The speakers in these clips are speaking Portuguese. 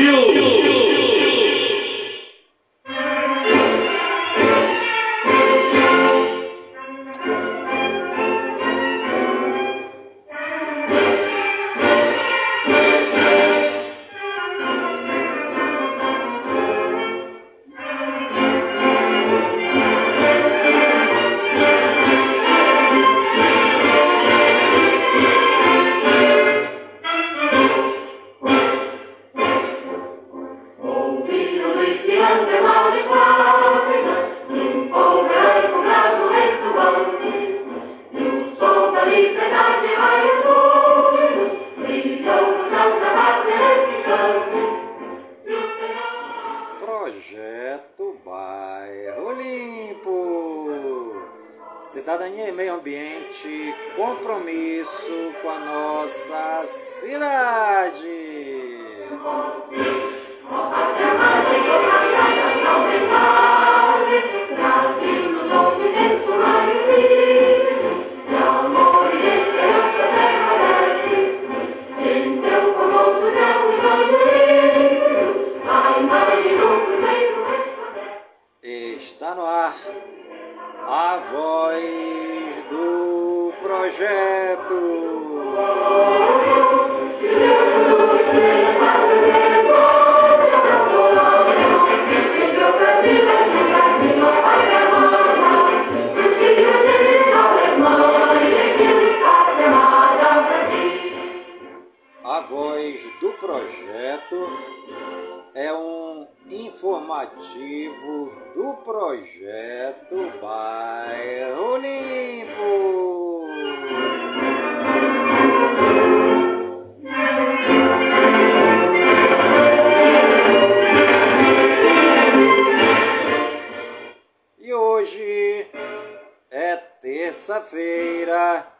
Brasil! informativo do projeto Bairro Limpo. E hoje é terça-feira.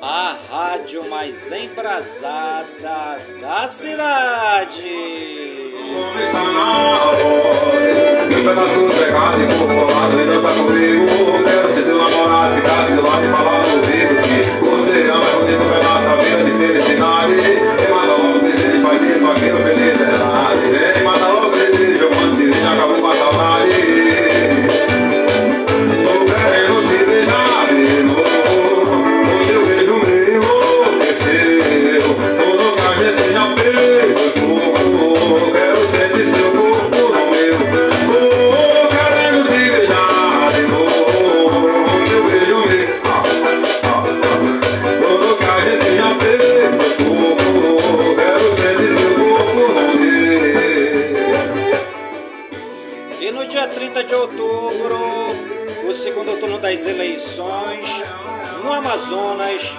a rádio mais embrasada da cidade. Quero ser teu namorado, ficar seu lado e falar que você é mais bonito eleições no Amazonas,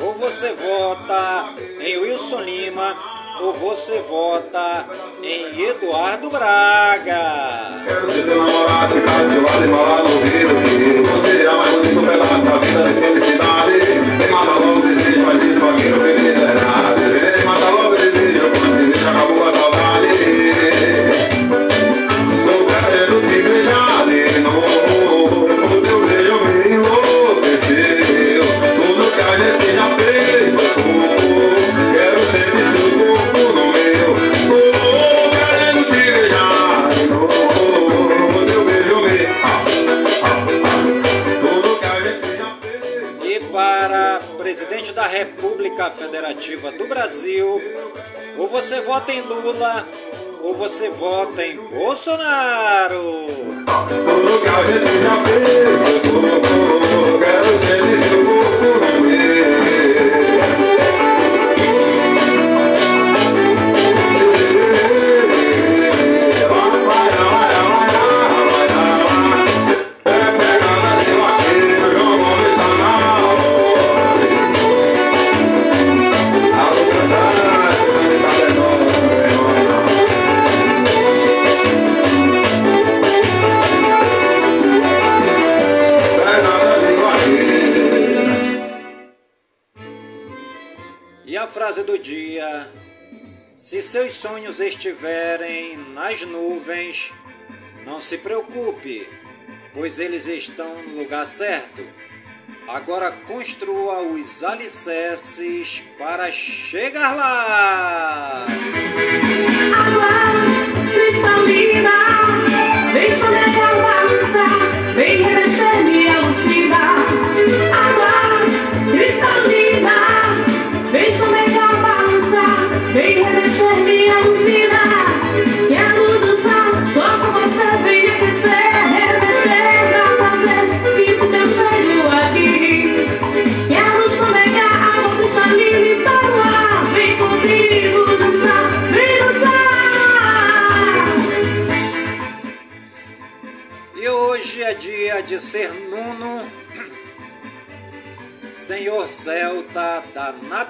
ou você vota em Wilson Lima, ou você vota em Eduardo Braga. Quero ser teu namorado, Lula, ou você vota em Bolsonaro. Se preocupe, pois eles estão no lugar certo. Agora construa os alicerces para chegar lá. Cristalina, vem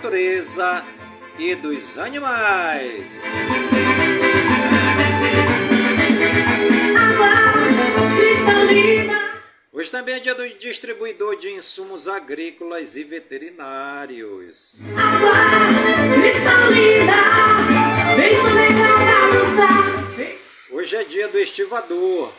natureza e dos animais. Hoje também é dia do distribuidor de insumos agrícolas e veterinários. Hoje é dia do estivador.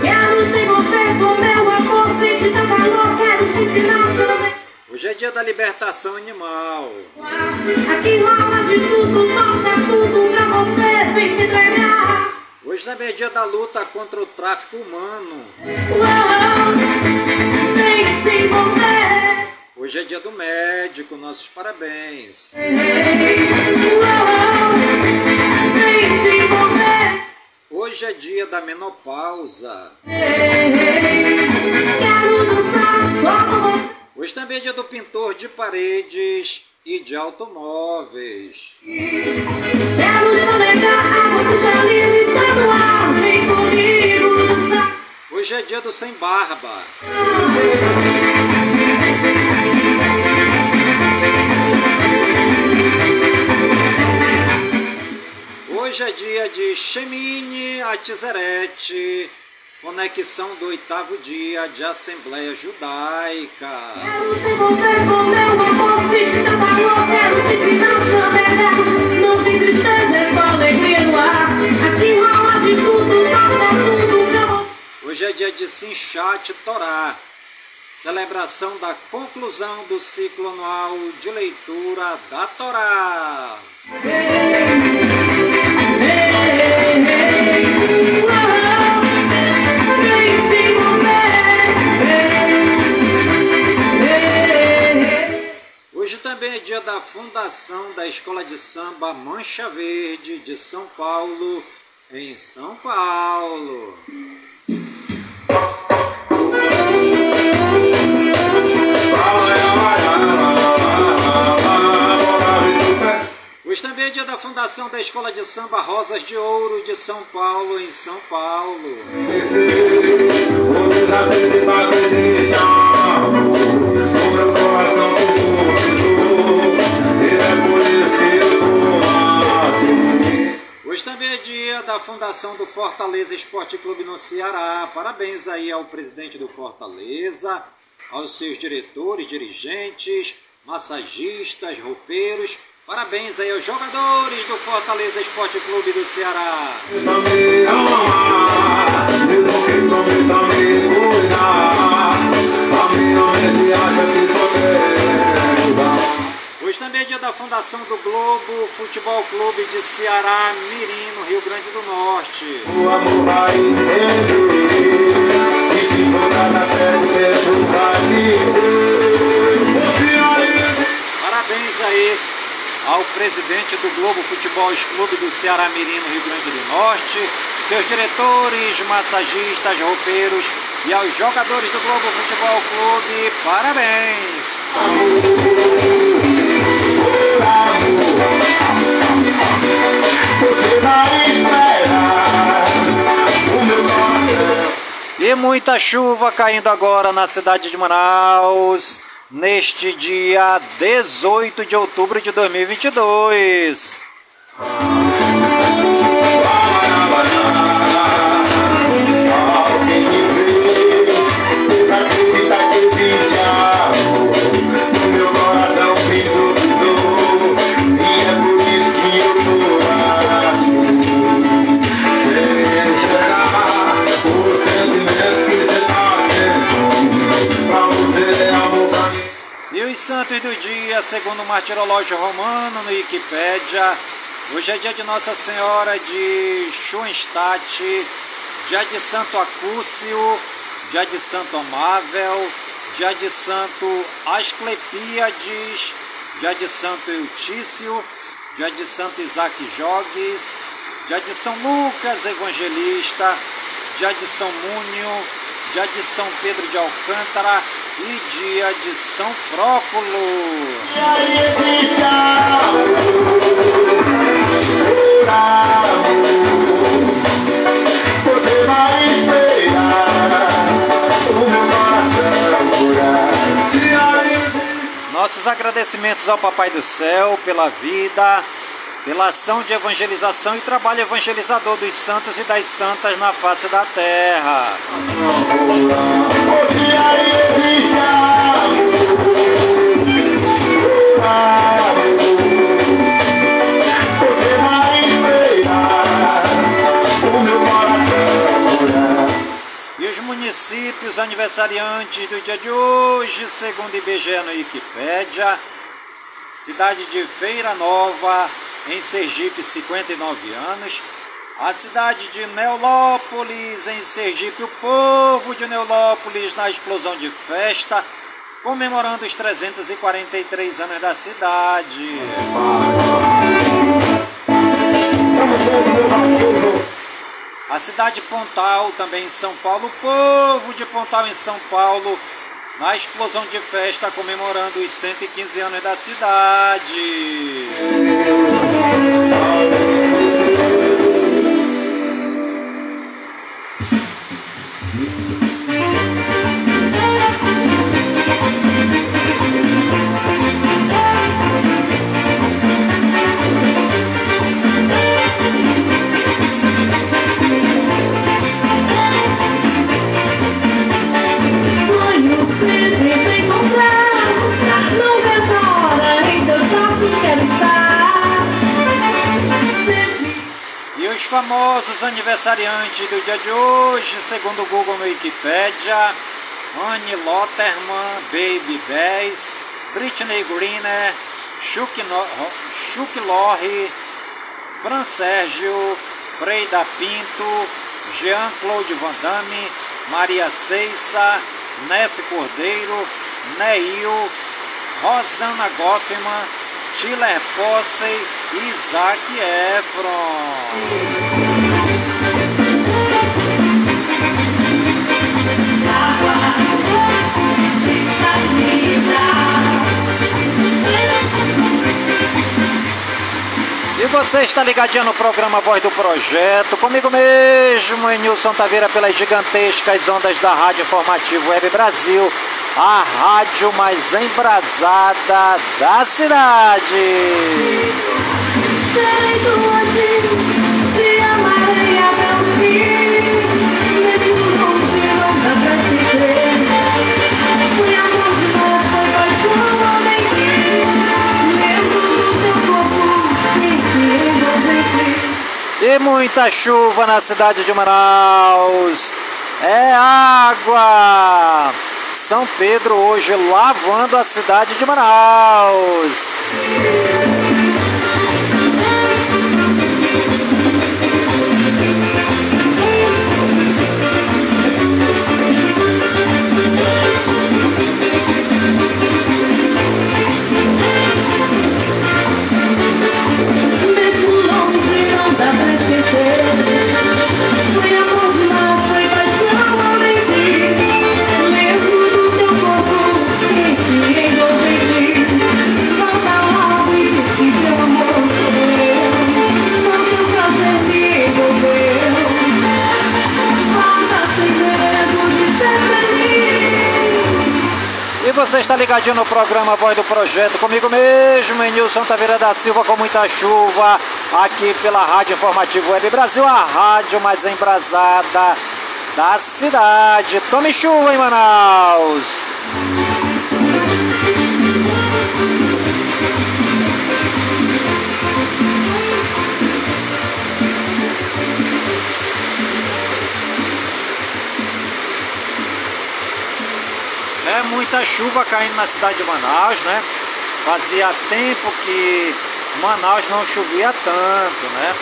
Quero te envolver com meu amor, sente teu calor, quero te ensinar a chover. Hoje é dia da libertação animal. Aqui rola de tudo, toca tudo pra você, vem se entregar. Hoje também é dia da luta contra o tráfico humano. Vem se envolver. Hoje é dia do médico, nossos parabéns. Hoje é dia da menopausa. Quero dançar só com você. Hoje também é dia do pintor de paredes e de automóveis. Hoje é dia do sem barba. Hoje é dia de Shemini Atzeret Conexão do oitavo dia de Assembleia Judaica. Hoje é dia de Sinchat Torá, celebração da conclusão do ciclo anual de leitura da Torá. Também é dia da fundação da Escola de Samba Mancha Verde de São Paulo, em São Paulo. Hoje também é dia da fundação da Escola de Samba Rosas de Ouro de São Paulo, em São Paulo. É dia da fundação do Fortaleza Esporte Clube no Ceará. Parabéns aí ao presidente do Fortaleza, aos seus diretores, dirigentes, massagistas, roupeiros. Parabéns aí aos jogadores do Fortaleza Esporte Clube do Ceará. Hoje também é dia da fundação do Globo Futebol Clube de Ceará, Mirim, no Rio Grande do Norte. O amor vai entender, e se for na série, vai aí ao presidente do Globo Futebol Clube do Ceará Mirim, no Rio Grande do Norte, seus diretores, massagistas, roupeiros e aos jogadores do Globo Futebol Clube, parabéns! E muita chuva caindo agora na cidade de Manaus, neste dia 18 de outubro de 2022. Dia, segundo o martirológio romano no Wikipédia. Hoje é dia de Nossa Senhora de Schoenstatt, dia de Santo Acúcio, dia de Santo Amável, dia de Santo Asclepíades, dia de Santo Eutício, dia de Santo Isaac Jogues, dia de São Lucas Evangelista, dia de São Múnio, dia de São Pedro de Alcântara, e dia de São Próculo. Nossos agradecimentos ao Papai do Céu pela vida, pela ação de evangelização e trabalho evangelizador dos santos e das santas na face da terra. E os municípios aniversariantes do dia de hoje, segundo IBGE no Wikipédia, cidade de Feira Nova, em Sergipe, 59 anos. A cidade de Neolópolis, em Sergipe, o povo de Neolópolis na explosão de festa, comemorando os 343 anos da cidade. A cidade de Pontal, também em São Paulo, o povo de Pontal em São Paulo, na explosão de festa comemorando os 115 anos da cidade. Famosos aniversariantes do dia de hoje, segundo o Google no Wikipedia, Annie Lotterman, Baby Bass, Britney Greener, Chuck, no Chuck Lorre, Fran Sérgio, Freida Pinto, Jean-Claude Van Damme, Maria Ceissa, Nef Cordeiro, Neil, Rosana Goffman, Tiller Posse Isaac Efron. E você está ligadinho no programa Voz do Projeto, comigo mesmo, Nilson Taveira, pelas gigantescas ondas da Rádio Informativo Web Brasil, a rádio mais embrasada da cidade. Muita chuva na cidade de Manaus. É água. São Pedro hoje lavando a cidade de Manaus. Ligadinho no programa Voz do Projeto, comigo mesmo, Nilson Taveira da Silva, com muita chuva, aqui pela Rádio Informativo Web Brasil, a rádio mais embrasada da cidade. Tome chuva em Manaus! É muita chuva caindo na cidade de Manaus, né? Fazia tempo que Manaus não chovia tanto, né?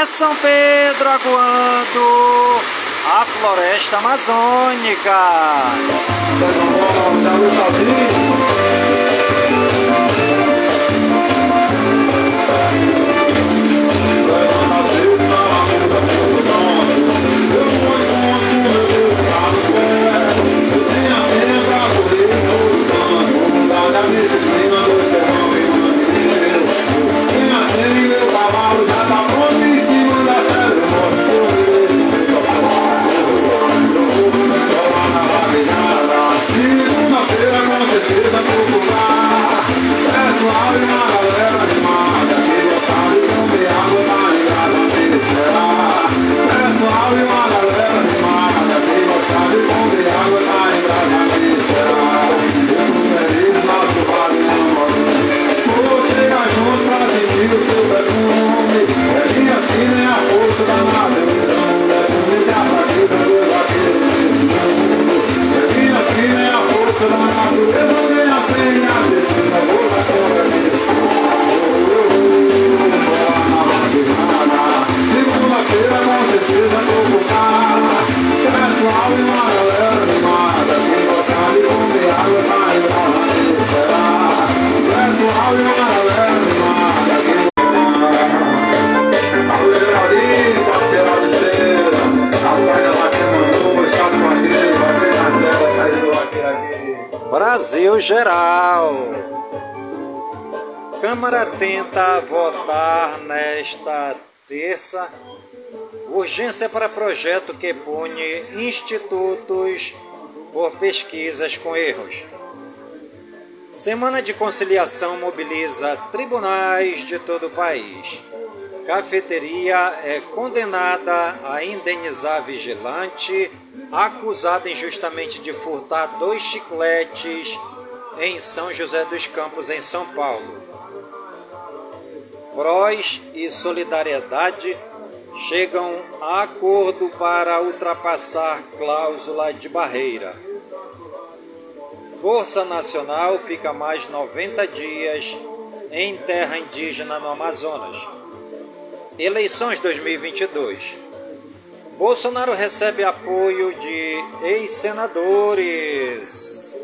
É São Pedro aguando a floresta amazônica. Urgência para projeto que pune institutos por pesquisas com erros. Semana de conciliação mobiliza tribunais de todo o país. Cafeteria é condenada a indenizar vigilante acusado injustamente de furtar dois chicletes em São José dos Campos, em São Paulo. Prós e Solidariedade chegam a acordo para ultrapassar cláusula de barreira. Força Nacional fica mais 90 dias em terra indígena no Amazonas. Eleições 2022. Bolsonaro recebe apoio de ex-senadores.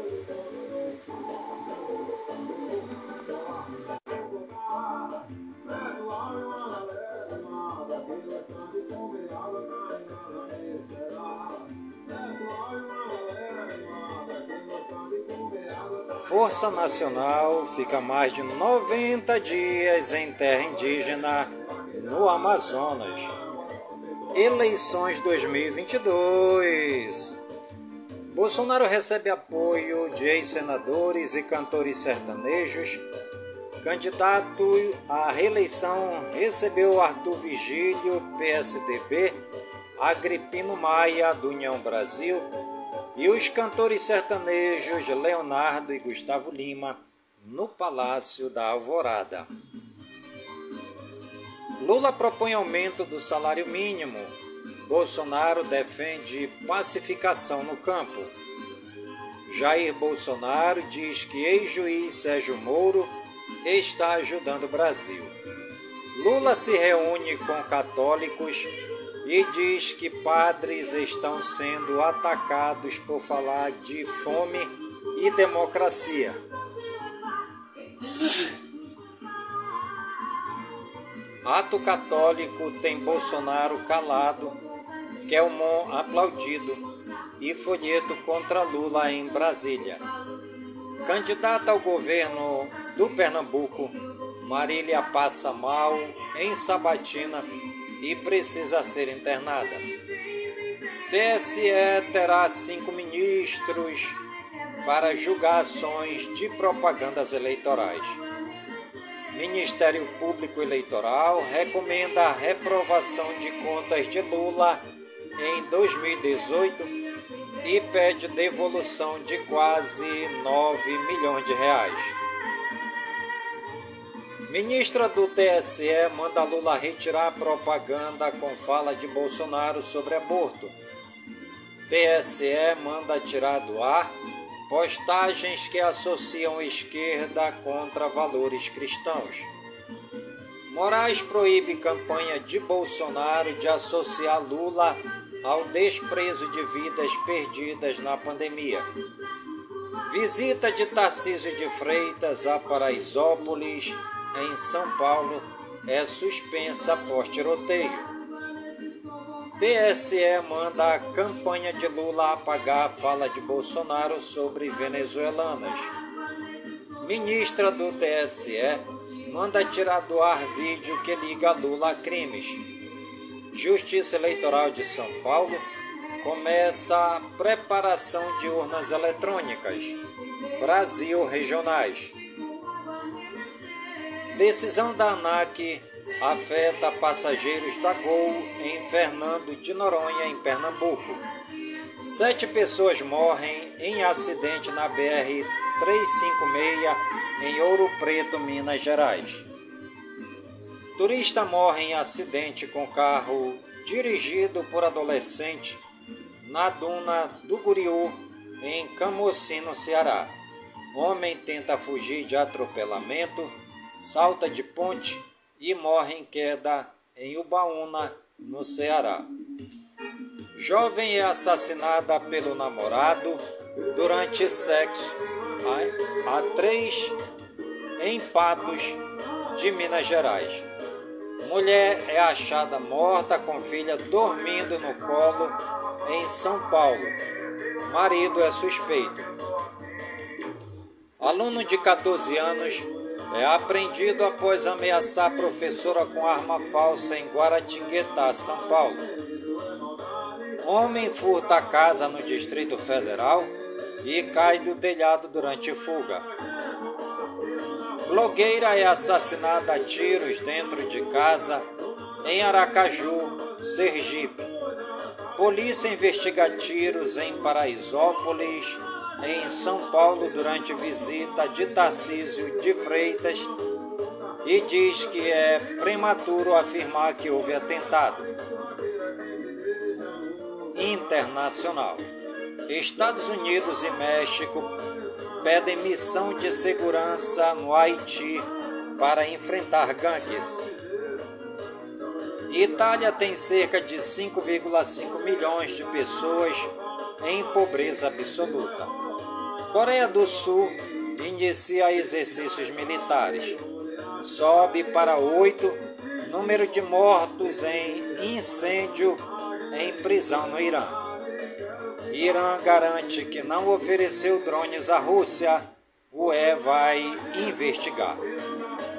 Força Nacional fica mais de 90 dias em terra indígena no Amazonas. Eleições 2022. Bolsonaro recebe apoio de ex-senadores e cantores sertanejos. Candidato à reeleição recebeu Arthur Vigílio, PSDB, Agripino Maia, do União Brasil, e os cantores sertanejos Leonardo e Gustavo Lima, no Palácio da Alvorada. Lula propõe aumento do salário mínimo. Bolsonaro defende pacificação no campo. Jair Bolsonaro diz que ex-juiz Sérgio Moro está ajudando o Brasil. Lula se reúne com católicos e diz que padres estão sendo atacados por falar de fome e democracia. Ato católico tem Bolsonaro calado, Kelmon aplaudido e folheto contra Lula em Brasília. Candidata ao governo do Pernambuco, Marília passa mal em Sabatina e precisa ser internada. TSE terá cinco ministros para julgar ações de propagandas eleitorais. Ministério Público Eleitoral recomenda a reprovação de contas de Lula em 2018 e pede devolução de quase 9 milhões de reais. Ministra do TSE manda Lula retirar propaganda com fala de Bolsonaro sobre aborto. TSE manda tirar do ar postagens que associam esquerda contra valores cristãos. Moraes proíbe campanha de Bolsonaro de associar Lula ao desprezo de vidas perdidas na pandemia. Visita de Tarcísio de Freitas a Paraisópolis, em São Paulo, é suspensa após tiroteio. TSE manda a campanha de Lula apagar a fala de Bolsonaro sobre venezuelanas. Ministra do TSE manda tirar do ar vídeo que liga Lula a crimes. Justiça Eleitoral de São Paulo começa a preparação de urnas eletrônicas. Brasil Regionais. Decisão da ANAC afeta passageiros da Gol em Fernando de Noronha, em Pernambuco. Sete pessoas morrem em acidente na BR 356 em Ouro Preto, Minas Gerais. Turista morre em acidente com carro dirigido por adolescente na duna do Guriú, em Camocino, Ceará. Homem tenta fugir de atropelamento, salta de ponte e morre em queda em Ubaúna, no Ceará. Jovem é assassinada pelo namorado durante sexo a, a três em Patos de Minas Gerais. Mulher é achada morta com filha dormindo no colo em São Paulo. Marido é suspeito. Aluno de 14 anos é apreendido após ameaçar professora com arma falsa em Guaratinguetá, São Paulo. Homem furta a casa no Distrito Federal e cai do telhado durante fuga. Blogueira é assassinada a tiros dentro de casa em Aracaju, Sergipe. Polícia investiga tiros em Paraisópolis em São Paulo durante visita de Tarcísio de Freitas e diz que é prematuro afirmar que houve atentado. Internacional. Estados Unidos e México pedem missão de segurança no Haiti para enfrentar gangues. Itália tem cerca de 5,5 milhões de pessoas em pobreza absoluta. Coreia do Sul inicia exercícios militares. Sobe para oito número de mortos em incêndio em prisão no Irã. Irã garante que não ofereceu drones à Rússia. O E vai investigar.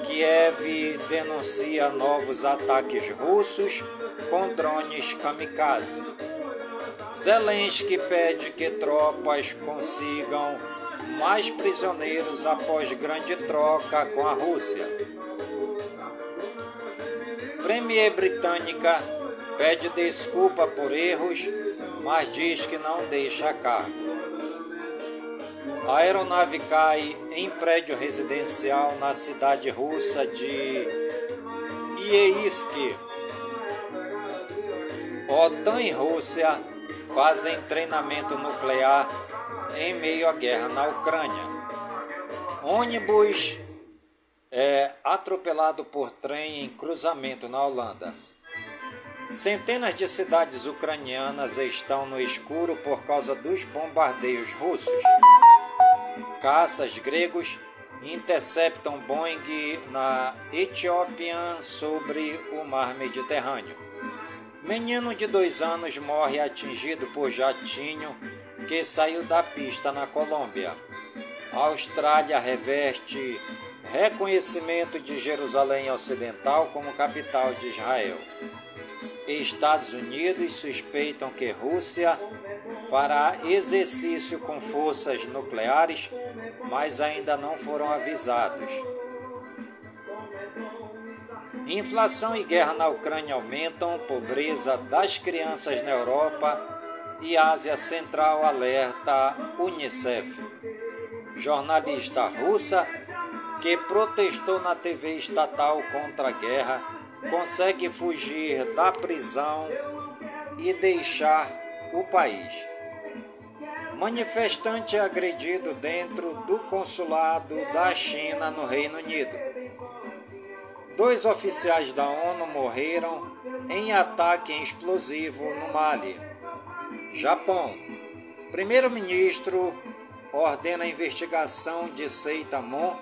Kiev denuncia novos ataques russos com drones kamikaze. Zelensky pede que tropas consigam mais prisioneiros após grande troca com a Rússia. Premier britânica pede desculpa por erros, mas diz que não deixa cargo. A aeronave cai em prédio residencial na cidade russa de Ieisk. OTAN e Rússia fazem treinamento nuclear em meio à guerra na Ucrânia. Ônibus é atropelado por trem em cruzamento na Holanda. Centenas de cidades ucranianas estão no escuro por causa dos bombardeios russos. Caças gregos interceptam Boeing na Etiópia sobre o mar Mediterrâneo. Menino de dois anos morre atingido por jatinho que saiu da pista na Colômbia. Austrália reveste reconhecimento de Jerusalém Ocidental como capital de Israel. Estados Unidos suspeitam que Rússia fará exercício com forças nucleares, mas ainda não foram avisados. Inflação e guerra na Ucrânia aumentam, pobreza das crianças na Europa e Ásia Central alerta Unicef. Jornalista russa que protestou na TV estatal contra a guerra consegue fugir da prisão e deixar o país. Manifestante agredido dentro do consulado da China no Reino Unido. Dois oficiais da ONU morreram em ataque explosivo no Mali. Japão. Primeiro-ministro ordena investigação de Seitamon,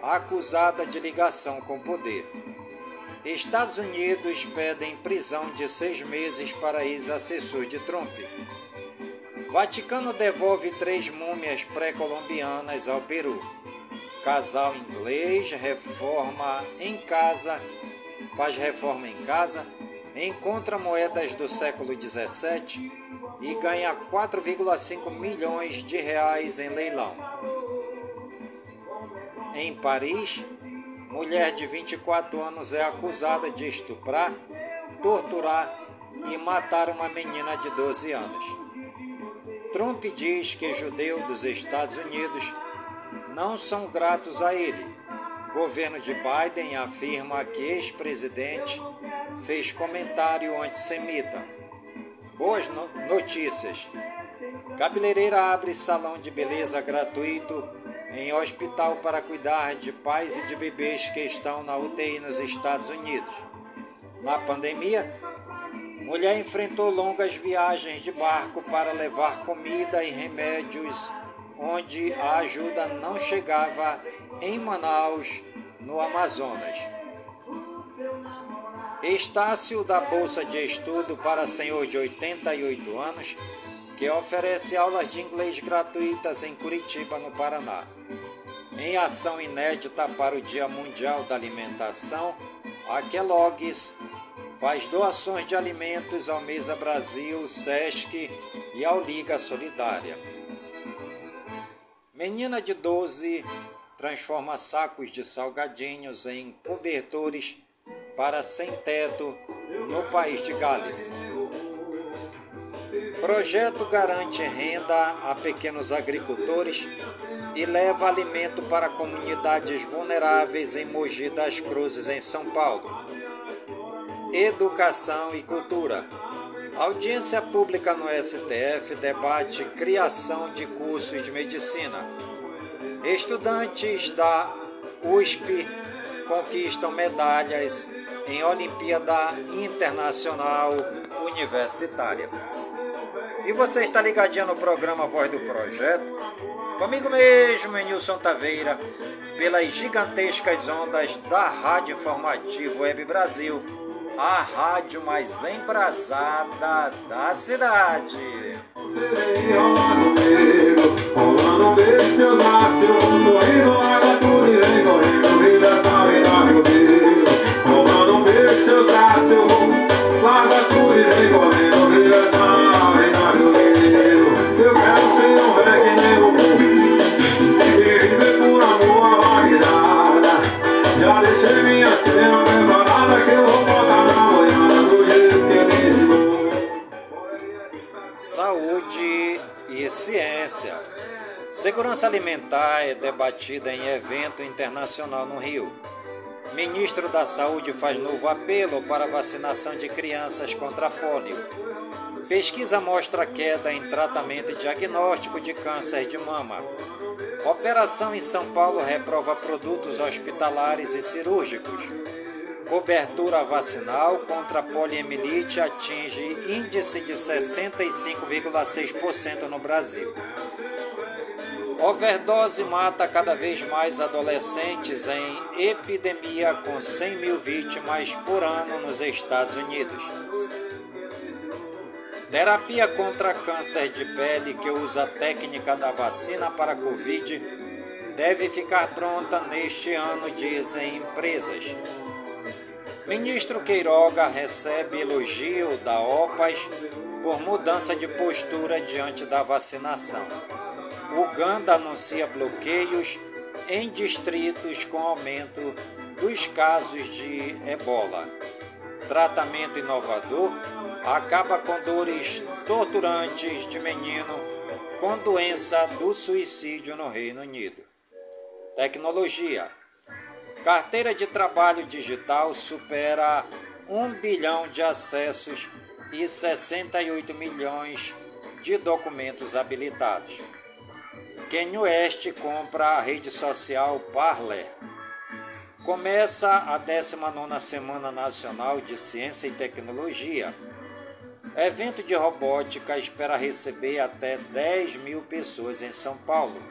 acusada de ligação com o poder. Estados Unidos pedem prisão de seis meses para ex-assessor de Trump. Vaticano devolve três múmias pré-colombianas ao Peru. Casal inglês reforma em casa, faz reforma em casa, encontra moedas do século 17 e ganha 4,5 milhões de reais em leilão. Em Paris, mulher de 24 anos é acusada de estuprar, torturar e matar uma menina de 12 anos. Trump diz que judeus dos Estados Unidos não são gratos a ele. Governo de Biden afirma que ex-presidente fez comentário antissemita. Boas no notícias. Cabeleireira abre salão de beleza gratuito em hospital para cuidar de pais e de bebês que estão na UTI nos Estados Unidos. Na pandemia, mulher enfrentou longas viagens de barco para levar comida e remédios onde a ajuda não chegava em Manaus, no Amazonas. Estácio da Bolsa de Estudo para senhor de 88 anos, que oferece aulas de inglês gratuitas em Curitiba, no Paraná. Em ação inédita para o Dia Mundial da Alimentação, a Kellogg's faz doações de alimentos ao Mesa Brasil, SESC e ao Liga Solidária. Menina de 12 transforma sacos de salgadinhos em cobertores para sem-teto no país de Gales. Projeto garante renda a pequenos agricultores e leva alimento para comunidades vulneráveis em Mogi das Cruzes, em São Paulo. Educação e cultura. Audiência pública no STF debate criação de cursos de medicina. Estudantes da USP conquistam medalhas em Olimpíada Internacional Universitária. E você está ligadinho no programa Voz do Projeto? Comigo mesmo, Nilson Taveira, pelas gigantescas ondas da Rádio Informativo Web Brasil a rádio mais embrasada da cidade. Um nasce, sorrindo, ciência. Segurança alimentar é debatida em evento internacional no Rio. Ministro da Saúde faz novo apelo para vacinação de crianças contra pólio. Pesquisa mostra queda em tratamento e diagnóstico de câncer de mama. Operação em São Paulo reprova produtos hospitalares e cirúrgicos. Cobertura vacinal contra poliomielite atinge índice de 65,6% no Brasil. Overdose mata cada vez mais adolescentes em epidemia com 100 mil vítimas por ano nos Estados Unidos. Terapia contra câncer de pele que usa a técnica da vacina para Covid deve ficar pronta neste ano, dizem empresas. Ministro Queiroga recebe elogio da OPAS por mudança de postura diante da vacinação. Uganda anuncia bloqueios em distritos com aumento dos casos de ebola. Tratamento inovador acaba com dores torturantes de menino com doença do suicídio no Reino Unido. Tecnologia. Carteira de trabalho digital supera 1 bilhão de acessos e 68 milhões de documentos habilitados. Kanye West compra a rede social Parler. Começa a 19ª Semana Nacional de Ciência e Tecnologia. Evento de robótica espera receber até 10 mil pessoas em São Paulo.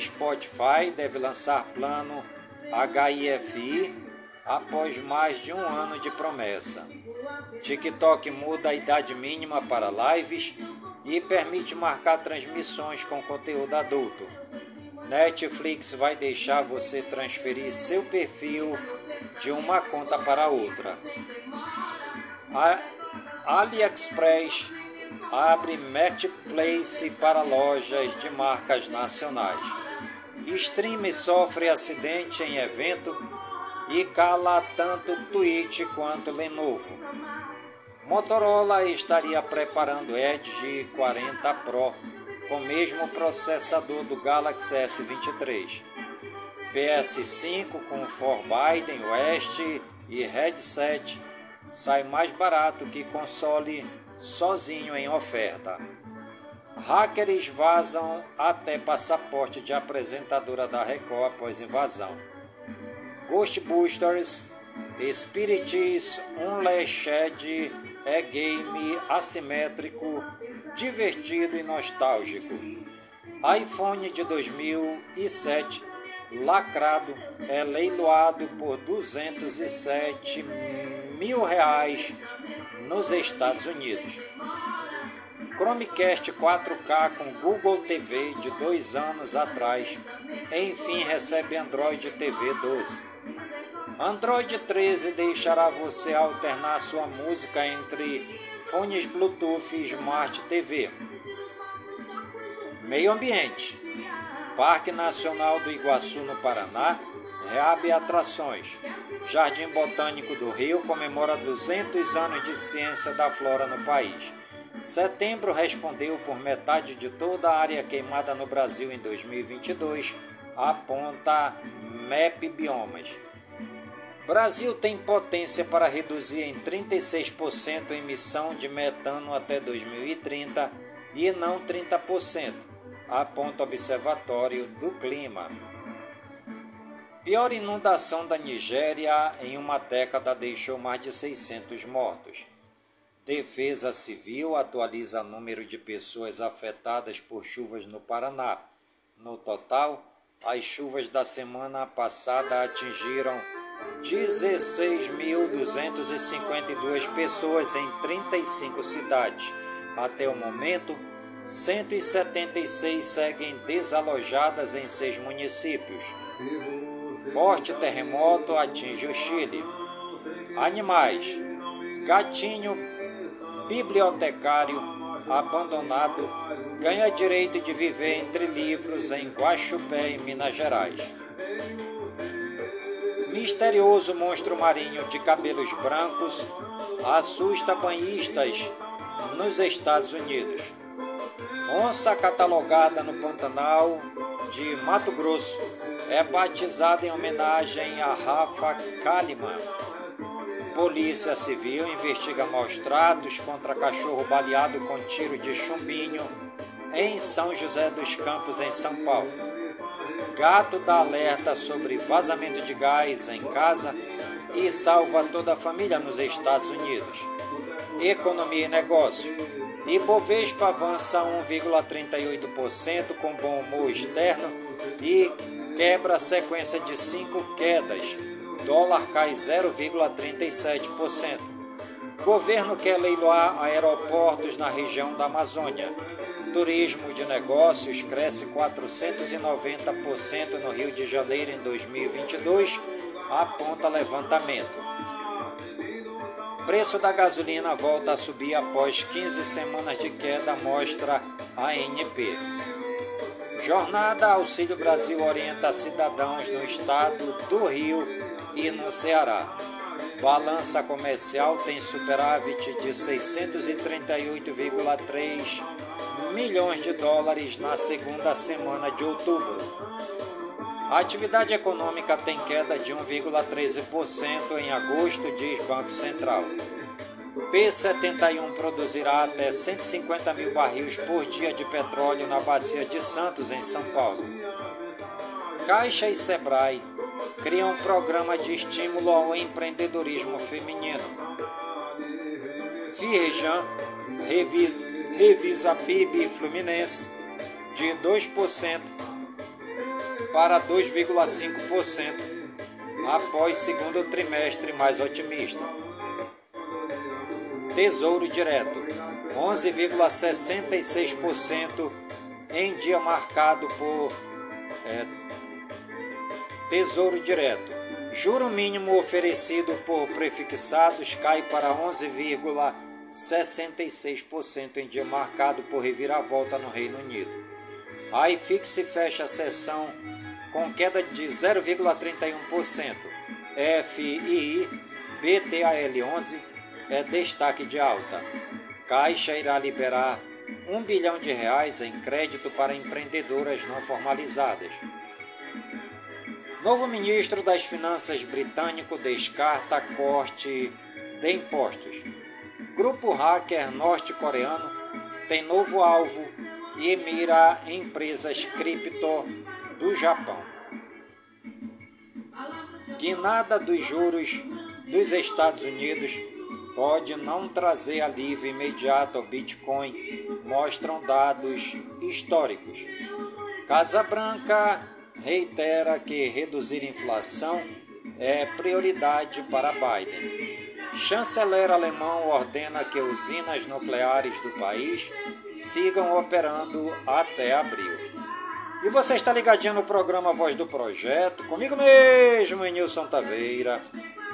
Spotify deve lançar plano HIFI após mais de um ano de promessa. TikTok muda a idade mínima para lives e permite marcar transmissões com conteúdo adulto. Netflix vai deixar você transferir seu perfil de uma conta para outra. A AliExpress abre marketplace para lojas de marcas nacionais. Stream sofre acidente em evento e cala tanto Twitch quanto Lenovo. Motorola estaria preparando Edge 40 Pro com o mesmo processador do Galaxy S23. PS5 com For Biden West e headset sai mais barato que console sozinho em oferta. Hackers vazam até passaporte de apresentadora da Record após invasão. Ghostbusters, Spirits Unleashed é game assimétrico, divertido e nostálgico. iPhone de 2007 lacrado é leiloado por 207 mil reais nos Estados Unidos. Chromecast 4K com Google TV de dois anos atrás, enfim recebe Android TV 12. Android 13 deixará você alternar sua música entre fones Bluetooth e Smart TV. Meio Ambiente. Parque Nacional do Iguaçu, no Paraná, reabre atrações. Jardim Botânico do Rio comemora 200 anos de ciência da flora no país. Setembro respondeu por metade de toda a área queimada no Brasil em 2022, aponta MEP Biomas. Brasil tem potência para reduzir em 36% a emissão de metano até 2030 e não 30%, aponta Observatório do Clima. Pior inundação da Nigéria em uma década deixou mais de 600 mortos. Defesa Civil atualiza número de pessoas afetadas por chuvas no Paraná. No total, as chuvas da semana passada atingiram 16.252 pessoas em 35 cidades. Até o momento, 176 seguem desalojadas em seis municípios. Forte terremoto atinge o Chile. Animais: gatinho bibliotecário abandonado ganha direito de viver entre livros em Guaxupé, em Minas Gerais. Misterioso monstro marinho de cabelos brancos assusta banhistas nos Estados Unidos. Onça catalogada no Pantanal de Mato Grosso é batizada em homenagem a Rafa Kalimann. Polícia Civil investiga maus tratos contra cachorro baleado com tiro de chumbinho em São José dos Campos, em São Paulo. Gato dá alerta sobre vazamento de gás em casa e salva toda a família nos Estados Unidos. Economia e negócio. Ibovespa avança 1,38% com bom humor externo e quebra a sequência de cinco quedas. Dólar cai 0,37%. Governo quer leiloar aeroportos na região da Amazônia. Turismo de negócios cresce 490% no Rio de Janeiro em 2022, aponta levantamento. Preço da gasolina volta a subir após 15 semanas de queda, mostra ANP. Jornada Auxílio Brasil orienta cidadãos no estado do Rio e no Ceará. Balança comercial tem superávit de 638,3 milhões de dólares na segunda semana de outubro. A atividade econômica tem queda de 1,13% em agosto, diz Banco Central. P71 produzirá até 150 mil barris por dia de petróleo na Bacia de Santos, em São Paulo. Caixa e Sebrae cria um programa de estímulo ao empreendedorismo feminino. Firjan revisa, revisa PIB Fluminense de 2% para 2,5% após segundo trimestre mais otimista. Tesouro Direto 11,66% em dia marcado por é, Tesouro Direto. Juro mínimo oferecido por prefixados cai para 11,66% em dia marcado por reviravolta no Reino Unido. A IFIX fecha a sessão com queda de 0,31%. FII BTAL11 é destaque de alta. Caixa irá liberar 1 bilhão de reais em crédito para empreendedoras não formalizadas. Novo ministro das Finanças britânico descarta corte de impostos. Grupo hacker norte-coreano tem novo alvo e mira empresas cripto do Japão. Guinada dos juros dos Estados Unidos pode não trazer alívio imediato ao Bitcoin, mostram dados históricos. Casa Branca reitera que reduzir inflação é prioridade para Biden. Chanceler alemão ordena que usinas nucleares do país sigam operando até abril. E você está ligadinho no programa Voz do Projeto, comigo mesmo, Nilson Taveira,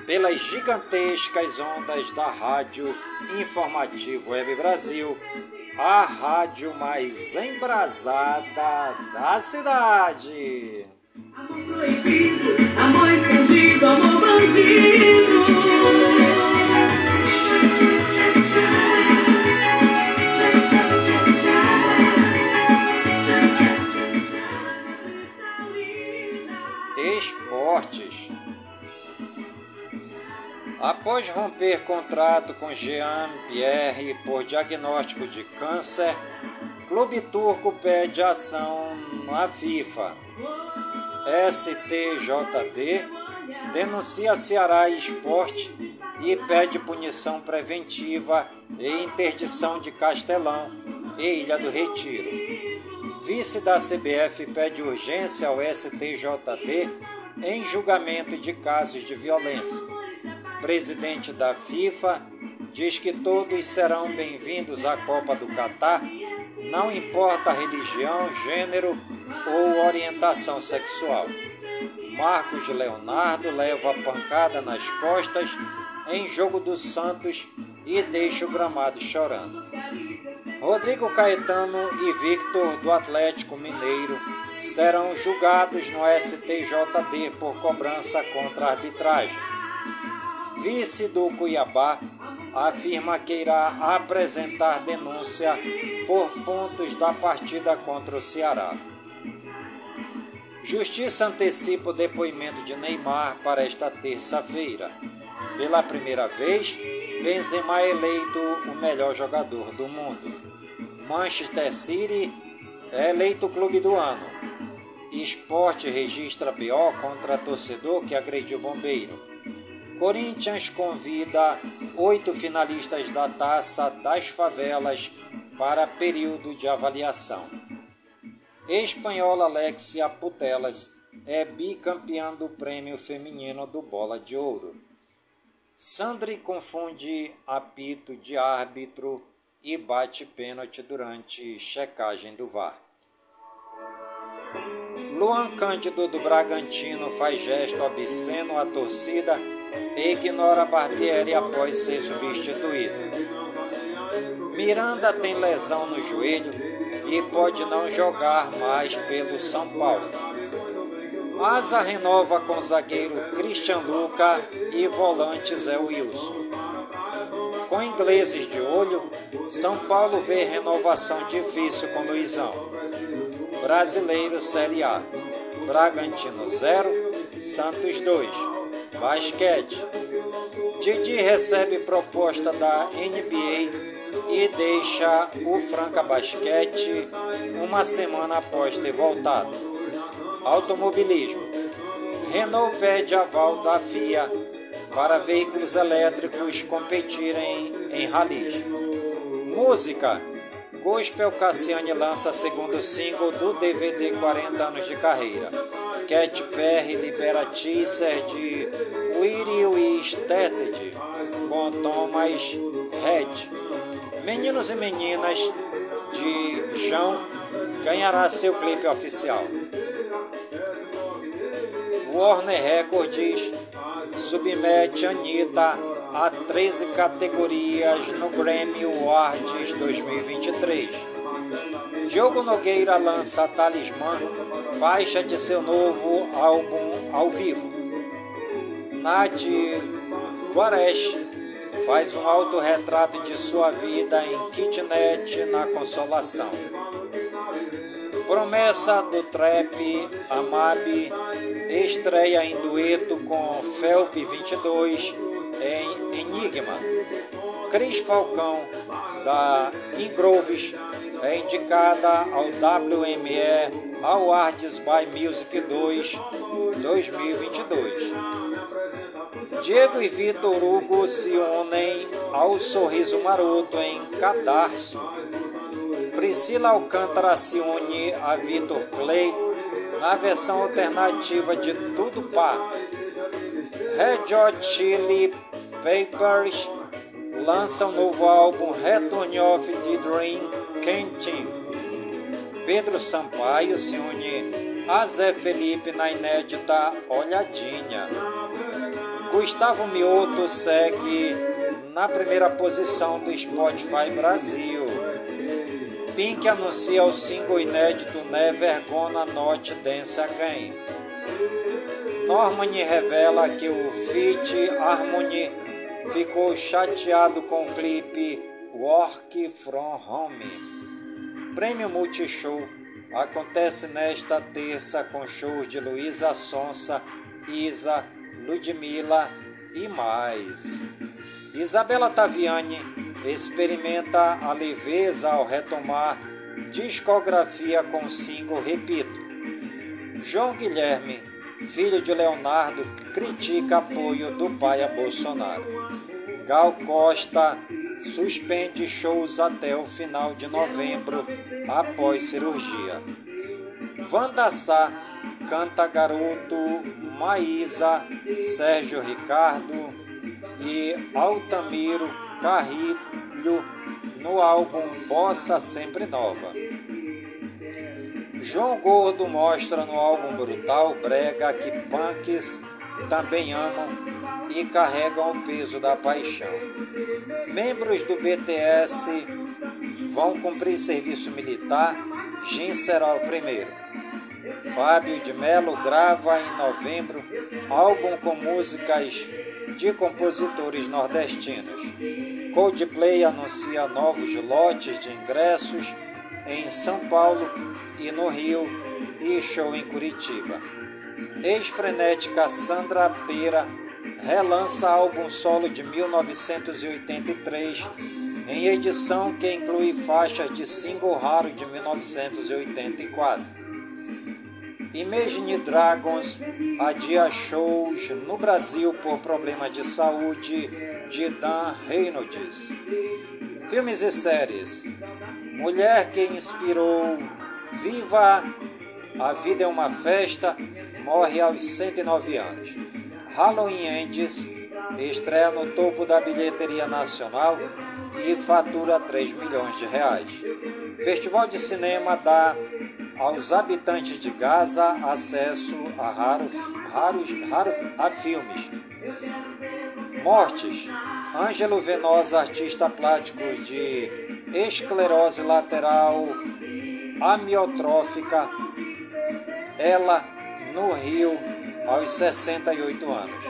pelas gigantescas ondas da Rádio Informativo Web Brasil a rádio mais embrasada da cidade. Amor proibido, amor escondido, amor bandido. Esportes. Após romper contrato com Jean Pierre por diagnóstico de câncer, Clube Turco pede ação na FIFA. STJD denuncia Ceará Esporte e pede punição preventiva e interdição de Castelão e Ilha do Retiro. Vice da CBF pede urgência ao STJD em julgamento de casos de violência presidente da FIFA, diz que todos serão bem-vindos à Copa do Catar, não importa a religião, gênero ou orientação sexual. Marcos Leonardo leva a pancada nas costas em jogo do Santos e deixa o gramado chorando. Rodrigo Caetano e Victor do Atlético Mineiro serão julgados no STJD por cobrança contra a arbitragem vice do Cuiabá, afirma que irá apresentar denúncia por pontos da partida contra o Ceará. Justiça antecipa o depoimento de Neymar para esta terça-feira. Pela primeira vez, Benzema é eleito o melhor jogador do mundo. Manchester City é eleito o clube do ano. Esporte registra BO contra torcedor que agrediu bombeiro. Corinthians convida oito finalistas da Taça das Favelas para período de avaliação. Espanhola Alexia Putelas é bicampeã do prêmio feminino do Bola de Ouro. Sandri confunde apito de árbitro e bate pênalti durante checagem do VAR. Luan Cândido do Bragantino faz gesto obsceno à torcida e ignora Barbieri após ser substituído. Miranda tem lesão no joelho e pode não jogar mais pelo São Paulo. Asa renova com zagueiro Christian Luca e volante Zé Wilson. Com ingleses de olho, São Paulo vê renovação difícil com Luizão. Brasileiro Série A. Bragantino 0, Santos 2. Basquete. Didi recebe proposta da NBA e deixa o Franca Basquete uma semana após ter voltado. Automobilismo. Renault pede aval da FIA para veículos elétricos competirem em ralis. Música. Gospel Cassiane lança segundo single do DVD 40 anos de carreira. Cat Perry libera teaser de Weary We com Thomas Red. Meninos e Meninas de João ganhará seu clipe oficial. Warner Records submete Anitta a 13 categorias no Grammy Awards 2023. Diogo Nogueira lança Talismã, faixa de seu novo álbum ao vivo. Nath Guaresh faz um autorretrato de sua vida em Kitnet na Consolação. Promessa do Trap Amabi estreia em dueto com Felp 22 em Enigma. Cris Falcão, da Ingroves, é indicada ao WME Awards by Music 2 2022. Diego e Vitor Hugo se unem ao Sorriso Maroto em Cadarço. Priscila Alcântara se une a Vitor Clay na versão alternativa de Tudo Pá. Red Hot Chili Papers lança um novo álbum Return of the Dream Canteen. Pedro Sampaio se une a Zé Felipe na inédita Olhadinha. Gustavo Mioto segue na primeira posição do Spotify Brasil. Pink anuncia o single inédito Never Gonna Not Dance Again. Norman revela que o feat Harmony ficou chateado com o clipe Work From Home. Prêmio Multishow acontece nesta terça com shows de Luísa Sonsa, Isa, Ludmilla e mais. Isabela Taviani experimenta a leveza ao retomar discografia com single Repito. João Guilherme, filho de Leonardo, critica apoio do pai a Bolsonaro. Gal Costa suspende shows até o final de novembro após cirurgia. Wanda Sá canta Garoto, Maísa, Sérgio Ricardo e Altamiro Carrilho no álbum Bossa Sempre Nova. João Gordo mostra no álbum Brutal Brega que punks também amam e carregam o peso da paixão. Membros do BTS vão cumprir serviço militar, Jim será o primeiro. Fábio de Mello grava em novembro álbum com músicas de compositores nordestinos. Coldplay anuncia novos lotes de ingressos em São Paulo e no Rio e show em Curitiba. Ex-frenética Sandra Pera relança álbum solo de 1983 em edição que inclui faixas de single raro de 1984. Imagine Dragons adia shows no Brasil por problemas de saúde de Dan Reynolds. Filmes e séries. Mulher que inspirou Viva, a vida é uma festa, morre aos 109 anos. Halloween Ends estreia no topo da bilheteria nacional e fatura 3 milhões de reais. Festival de Cinema dá aos habitantes de Gaza acesso a raros, raros, raros a filmes. Mortes. Ângelo Venosa, artista plástico de esclerose lateral amiotrófica. Ela no Rio aos 68 anos.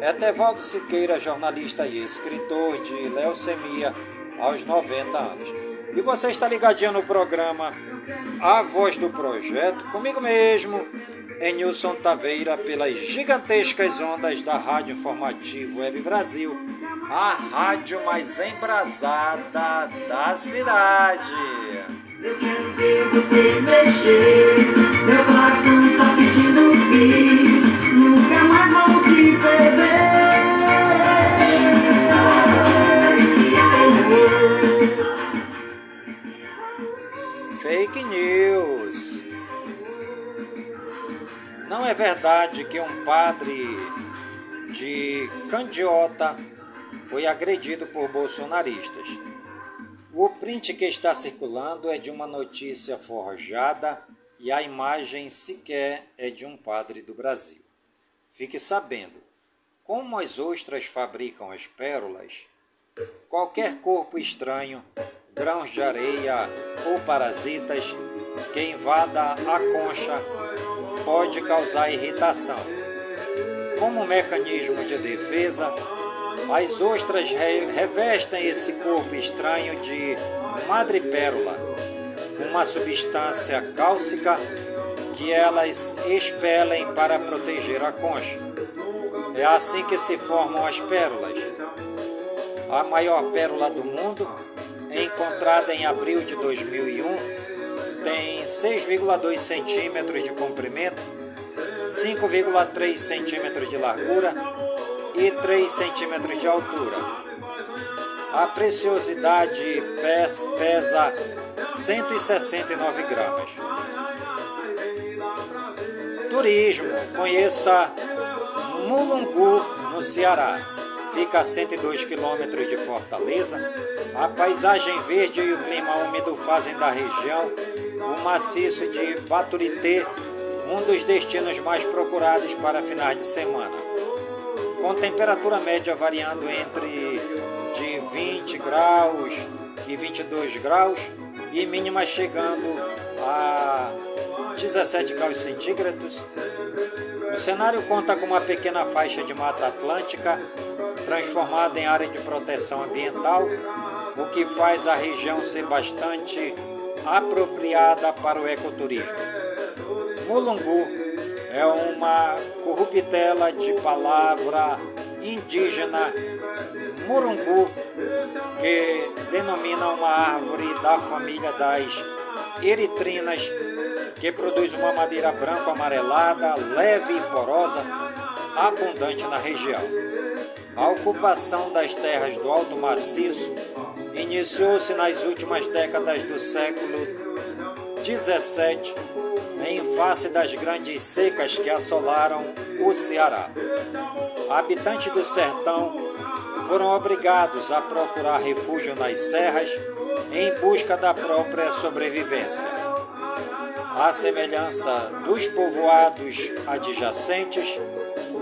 Etevaldo Siqueira, jornalista e escritor de leucemia aos 90 anos. E você está ligadinho no programa A Voz do Projeto, comigo mesmo, Enilson Taveira, pelas gigantescas ondas da Rádio Informativo Web Brasil, a rádio mais embrasada da cidade. Eu quero ver você mexer, padre de Candiota foi agredido por bolsonaristas. O print que está circulando é de uma notícia forjada e a imagem sequer é de um padre do Brasil. Fique sabendo, como as ostras fabricam as pérolas, qualquer corpo estranho grãos de areia ou parasitas que invada a concha pode causar irritação. Como mecanismo de defesa, as ostras revestem esse corpo estranho de madrepérola, uma substância cálcica que elas expelem para proteger a concha. É assim que se formam as pérolas. A maior pérola do mundo encontrada em abril de 2001, tem 6,2 centímetros de comprimento, 5,3 centímetros de largura e 3 centímetros de altura. A preciosidade pesa 169 gramas. Turismo. Conheça Mulungu, no Ceará. Fica a 102 quilômetros de Fortaleza a paisagem verde e o clima úmido fazem da região o maciço de Baturité um dos destinos mais procurados para finais de semana. Com temperatura média variando entre de 20 graus e 22 graus e mínima chegando a 17 graus centígrados. O cenário conta com uma pequena faixa de mata atlântica transformada em área de proteção ambiental o que faz a região ser bastante apropriada para o ecoturismo. Mulungu é uma corruptela de palavra indígena murungu, que denomina uma árvore da família das eritrinas, que produz uma madeira branco amarelada, leve e porosa, abundante na região. A ocupação das terras do Alto Maciço iniciou-se nas últimas décadas do século XVII, em face das grandes secas que assolaram o Ceará. Habitantes do sertão foram obrigados a procurar refúgio nas serras em busca da própria sobrevivência. À semelhança dos povoados adjacentes,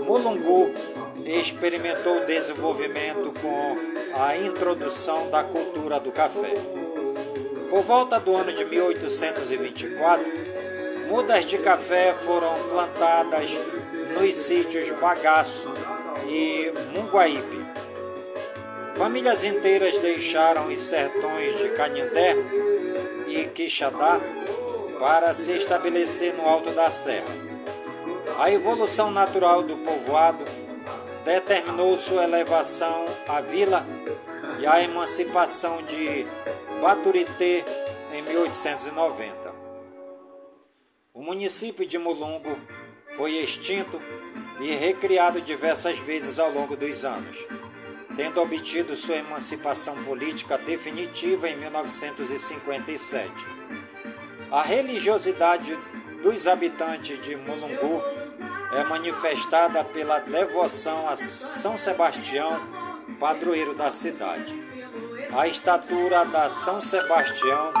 Mulungu experimentou desenvolvimento com a introdução da cultura do café. Por volta do ano de 1824, mudas de café foram plantadas nos sítios Bagaço e Munguaípe. Famílias inteiras deixaram os sertões de Canindé e Quixadá para se estabelecer no alto da serra. A evolução natural do povoado determinou sua elevação à vila e a emancipação de Baturité em 1890. O município de Mulungo foi extinto e recriado diversas vezes ao longo dos anos, tendo obtido sua emancipação política definitiva em 1957. A religiosidade dos habitantes de Mulungu é manifestada pela devoção a São Sebastião, padroeiro da cidade. A estatura da São Sebastião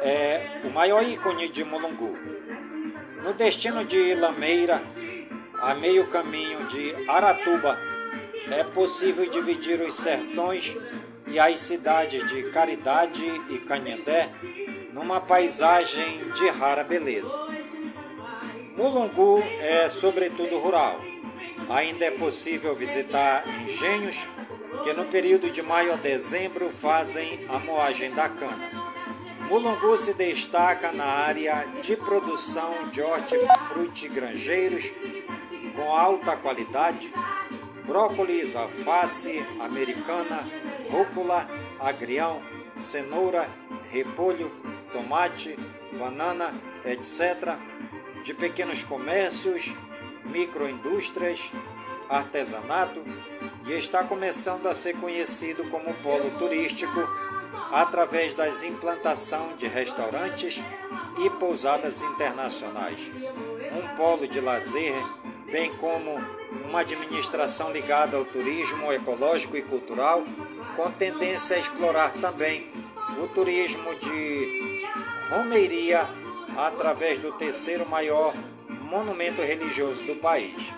é o maior ícone de Mulungu. No destino de Lameira, a meio caminho de Aratuba, é possível dividir os sertões e as cidades de Caridade e Canhendé numa paisagem de rara beleza. Mulungu é sobretudo rural. Ainda é possível visitar engenhos que no período de maio a dezembro fazem a moagem da cana. Mulungu se destaca na área de produção de hortifrutigranjeiros com alta qualidade, brócolis, alface, americana, rúcula, agrião, cenoura, repolho, tomate, banana, etc., de pequenos comércios, microindústrias, artesanato e está começando a ser conhecido como polo turístico através das implantação de restaurantes e pousadas internacionais, um polo de lazer, bem como uma administração ligada ao turismo ecológico e cultural, com tendência a explorar também o turismo de romeiria através do terceiro maior monumento religioso do país.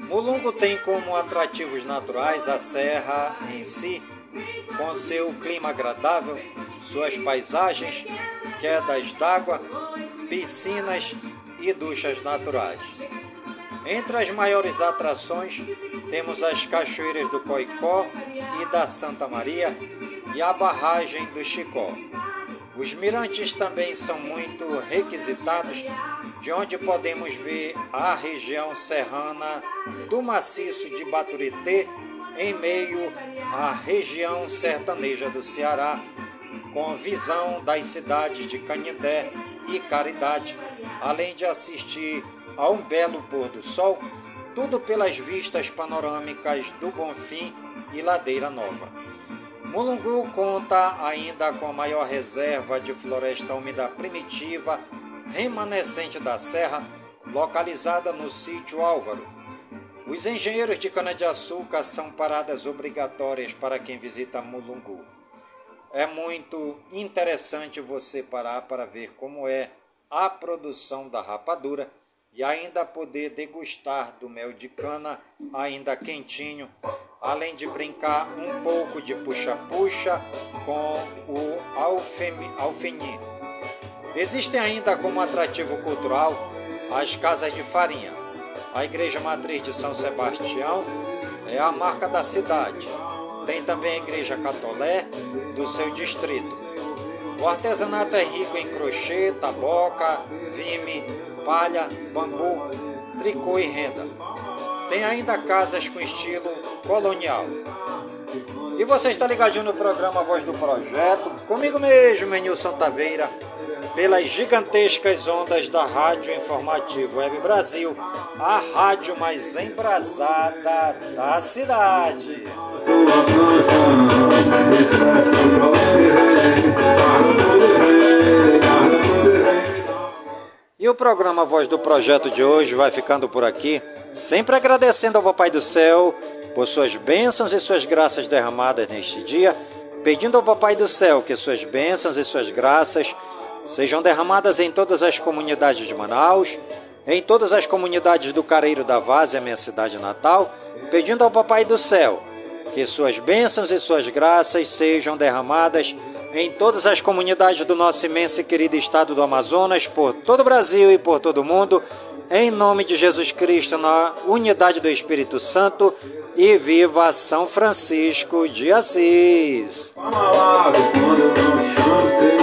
Mulungu tem como atrativos naturais a serra em si, com seu clima agradável, suas paisagens, quedas d'água, piscinas e duchas naturais. Entre as maiores atrações temos as cachoeiras do Coicó e da Santa Maria e a barragem do Chicó. Os mirantes também são muito requisitados, de onde podemos ver a região serrana do maciço de Baturité em meio à região sertaneja do Ceará, com visão das cidades de Canindé e Caridade, além de assistir a um belo pôr do sol, tudo pelas vistas panorâmicas do Bonfim e Ladeira Nova. Mulungu conta ainda com a maior reserva de floresta úmida primitiva remanescente da serra, localizada no sítio Álvaro. Os engenheiros de cana-de-açúcar são paradas obrigatórias para quem visita Mulungu. É muito interessante você parar para ver como é a produção da rapadura e ainda poder degustar do mel de cana ainda quentinho além de brincar um pouco de puxa-puxa com o alfeni. Existem ainda como atrativo cultural as casas de farinha. A igreja matriz de São Sebastião é a marca da cidade. Tem também a igreja catolé do seu distrito. O artesanato é rico em crochê, taboca, vime, palha, bambu, tricô e renda. Tem ainda casas com estilo colonial. E você está ligadinho no programa Voz do Projeto, comigo mesmo, Menilson Taveira, pelas gigantescas ondas da Rádio Informativo Web Brasil, a rádio mais embrasada da cidade. E o programa Voz do Projeto de hoje vai ficando por aqui, sempre agradecendo ao Papai do Céu por suas bênçãos e suas graças derramadas neste dia, pedindo ao Papai do Céu que suas bênçãos e suas graças sejam derramadas em todas as comunidades de Manaus, em todas as comunidades do Careiro da Vaz, a minha cidade natal, pedindo ao Papai do Céu que suas bênçãos e suas graças sejam derramadas em todas as comunidades do nosso imenso e querido estado do Amazonas, por todo o Brasil e por todo o mundo, em nome de Jesus Cristo, na unidade do Espírito Santo, e viva São Francisco de Assis. Quero te dar